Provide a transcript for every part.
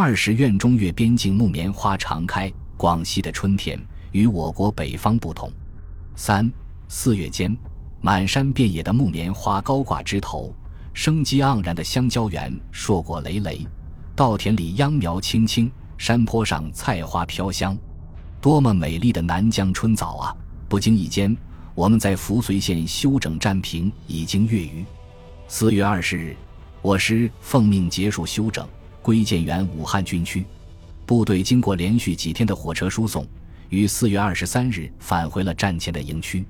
二十院中越边境木棉花常开，广西的春天与我国北方不同。三四月间，满山遍野的木棉花高挂枝头，生机盎然的香蕉园硕果累累，稻田里秧苗青青，山坡上菜花飘香，多么美丽的南疆春早啊！不经意间，我们在扶绥县休整战平已经月余。四月二十日，我师奉命结束休整，归建原武汉军区。部队经过连续几天的火车输送，于四月二十三日返回了战前的营区。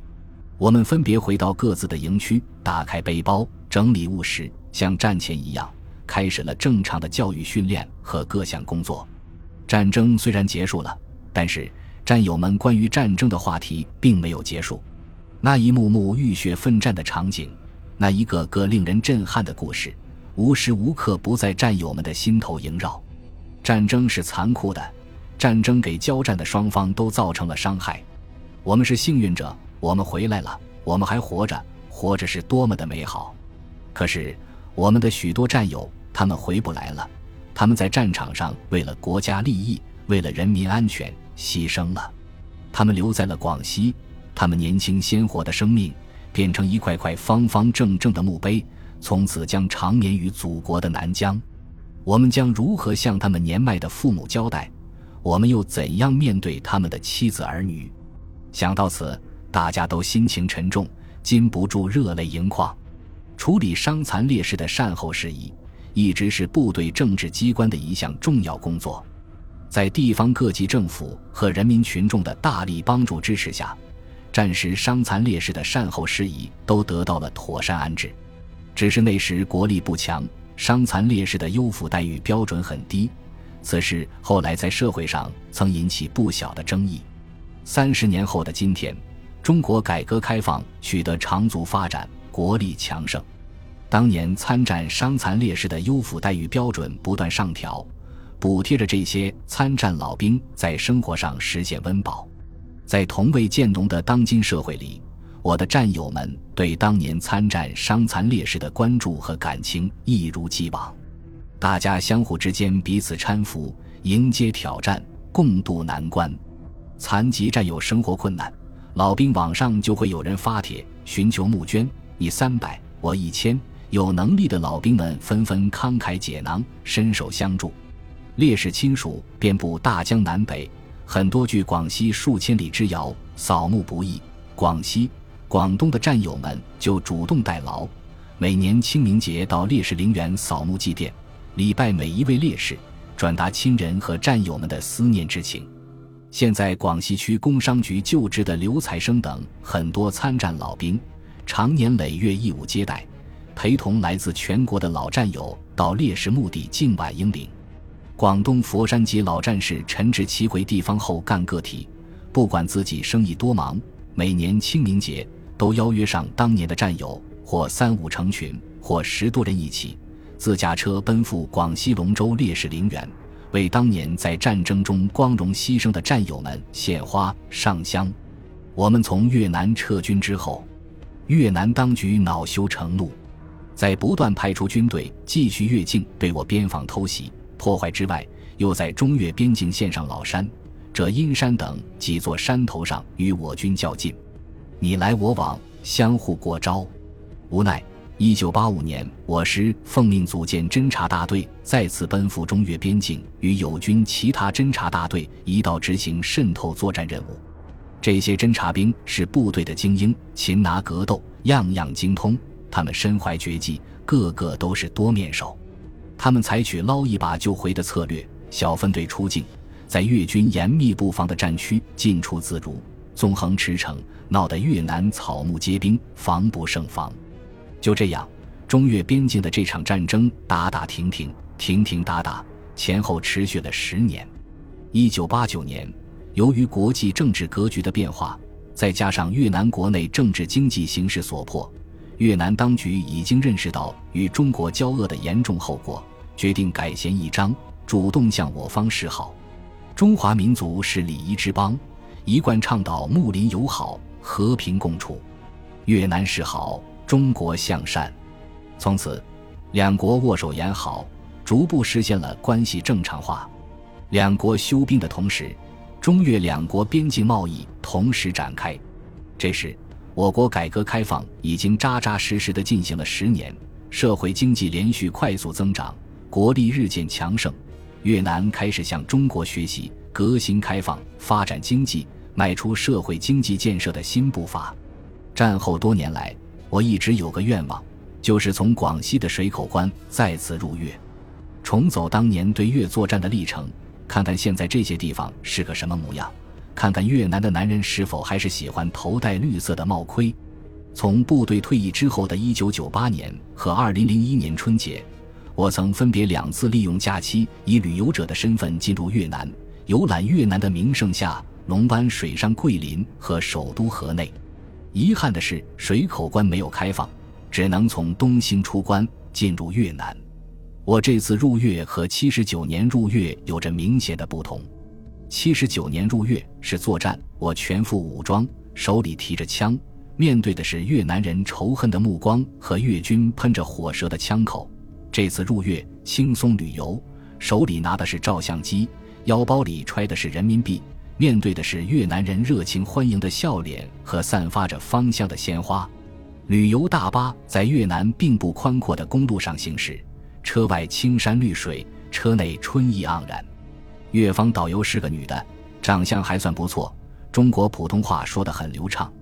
我们分别回到各自的营区，打开背包，整理物时，像战前一样，开始了正常的教育训练和各项工作。战争虽然结束了，但是。战友们关于战争的话题并没有结束，那一幕幕浴血奋战的场景，那一个个令人震撼的故事，无时无刻不在战友们的心头萦绕。战争是残酷的，战争给交战的双方都造成了伤害。我们是幸运者，我们回来了，我们还活着，活着是多么的美好。可是，我们的许多战友，他们回不来了，他们在战场上为了国家利益，为了人民安全。牺牲了，他们留在了广西，他们年轻鲜活的生命变成一块块方方正正的墓碑，从此将长眠于祖国的南疆。我们将如何向他们年迈的父母交代？我们又怎样面对他们的妻子儿女？想到此，大家都心情沉重，禁不住热泪盈眶。处理伤残烈士的善后事宜，一直是部队政治机关的一项重要工作。在地方各级政府和人民群众的大力帮助支持下，战时伤残烈士的善后事宜都得到了妥善安置。只是那时国力不强，伤残烈士的优抚待遇标准很低，此事后来在社会上曾引起不小的争议。三十年后的今天，中国改革开放取得长足发展，国力强盛，当年参战伤残烈士的优抚待遇标准不断上调。补贴着这些参战老兵在生活上实现温饱，在同为建农的当今社会里，我的战友们对当年参战伤残烈士的关注和感情一如既往，大家相互之间彼此搀扶，迎接挑战，共度难关。残疾战友生活困难，老兵网上就会有人发帖寻求募捐，你三百，我一千，有能力的老兵们纷纷慷慨解囊，伸手相助。烈士亲属遍布大江南北，很多距广西数千里之遥，扫墓不易。广西、广东的战友们就主动代劳，每年清明节到烈士陵园扫墓祭奠，礼拜每一位烈士，转达亲人和战友们的思念之情。现在广西区工商局就职的刘才生等很多参战老兵，常年累月义务接待，陪同来自全国的老战友到烈士墓地敬晚英灵。广东佛山籍老战士陈志奇回地方后干个体，不管自己生意多忙，每年清明节都邀约上当年的战友，或三五成群，或十多人一起，自驾车奔赴广西龙州烈士陵园，为当年在战争中光荣牺牲的战友们献花上香。我们从越南撤军之后，越南当局恼羞成怒，在不断派出军队继续越境对我边防偷袭。破坏之外，又在中越边境线上老山、这阴山等几座山头上与我军较劲，你来我往，相互过招。无奈，一九八五年，我师奉命组建侦察大队，再次奔赴中越边境，与友军其他侦察大队一道执行渗透作战任务。这些侦察兵是部队的精英，擒拿格斗样样精通，他们身怀绝技，个个都是多面手。他们采取捞一把就回的策略，小分队出境，在越军严密布防的战区进出自如，纵横驰骋，闹得越南草木皆兵，防不胜防。就这样，中越边境的这场战争打打停停，停停打打，前后持续了十年。一九八九年，由于国际政治格局的变化，再加上越南国内政治经济形势所迫。越南当局已经认识到与中国交恶的严重后果，决定改弦易张，主动向我方示好。中华民族是礼仪之邦，一贯倡导睦邻友好、和平共处。越南示好，中国向善。从此，两国握手言好，逐步实现了关系正常化。两国休兵的同时，中越两国边境贸易同时展开。这时，我国改革开放已经扎扎实实地进行了十年，社会经济连续快速增长，国力日渐强盛。越南开始向中国学习革新开放、发展经济、迈出社会经济建设的新步伐。战后多年来，我一直有个愿望，就是从广西的水口关再次入越，重走当年对越作战的历程。看看现在这些地方是个什么模样，看看越南的男人是否还是喜欢头戴绿色的帽盔。从部队退役之后的一九九八年和二零零一年春节，我曾分别两次利用假期以旅游者的身份进入越南，游览越南的名胜下龙湾、水上桂林和首都河内。遗憾的是，水口关没有开放，只能从东兴出关进入越南。我这次入粤和七十九年入粤有着明显的不同。七十九年入粤是作战，我全副武装，手里提着枪，面对的是越南人仇恨的目光和越军喷着火舌的枪口。这次入粤轻松旅游，手里拿的是照相机，腰包里揣的是人民币，面对的是越南人热情欢迎的笑脸和散发着芳香的鲜花。旅游大巴在越南并不宽阔的公路上行驶。车外青山绿水，车内春意盎然。越方导游是个女的，长相还算不错，中国普通话说得很流畅。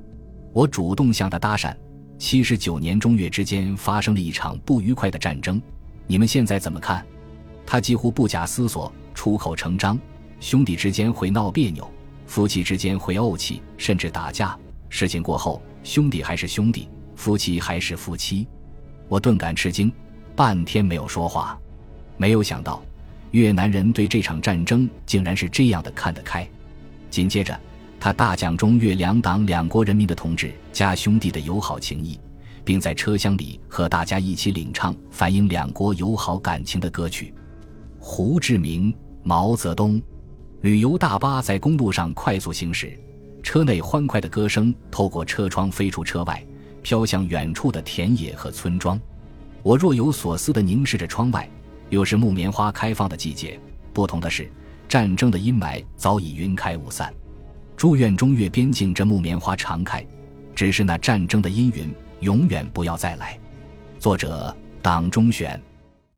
我主动向她搭讪。七十九年中越之间发生了一场不愉快的战争，你们现在怎么看？她几乎不假思索，出口成章：兄弟之间会闹别扭，夫妻之间会怄气，甚至打架。事情过后，兄弟还是兄弟，夫妻还是夫妻。我顿感吃惊。半天没有说话，没有想到越南人对这场战争竟然是这样的看得开。紧接着，他大讲中越两党两国人民的同志加兄弟的友好情谊，并在车厢里和大家一起领唱反映两国友好感情的歌曲。胡志明、毛泽东，旅游大巴在公路上快速行驶，车内欢快的歌声透过车窗飞出车外，飘向远处的田野和村庄。我若有所思地凝视着窗外，又是木棉花开放的季节。不同的是，战争的阴霾早已云开雾散。祝愿中越边境这木棉花常开，只是那战争的阴云永远不要再来。作者：党中选。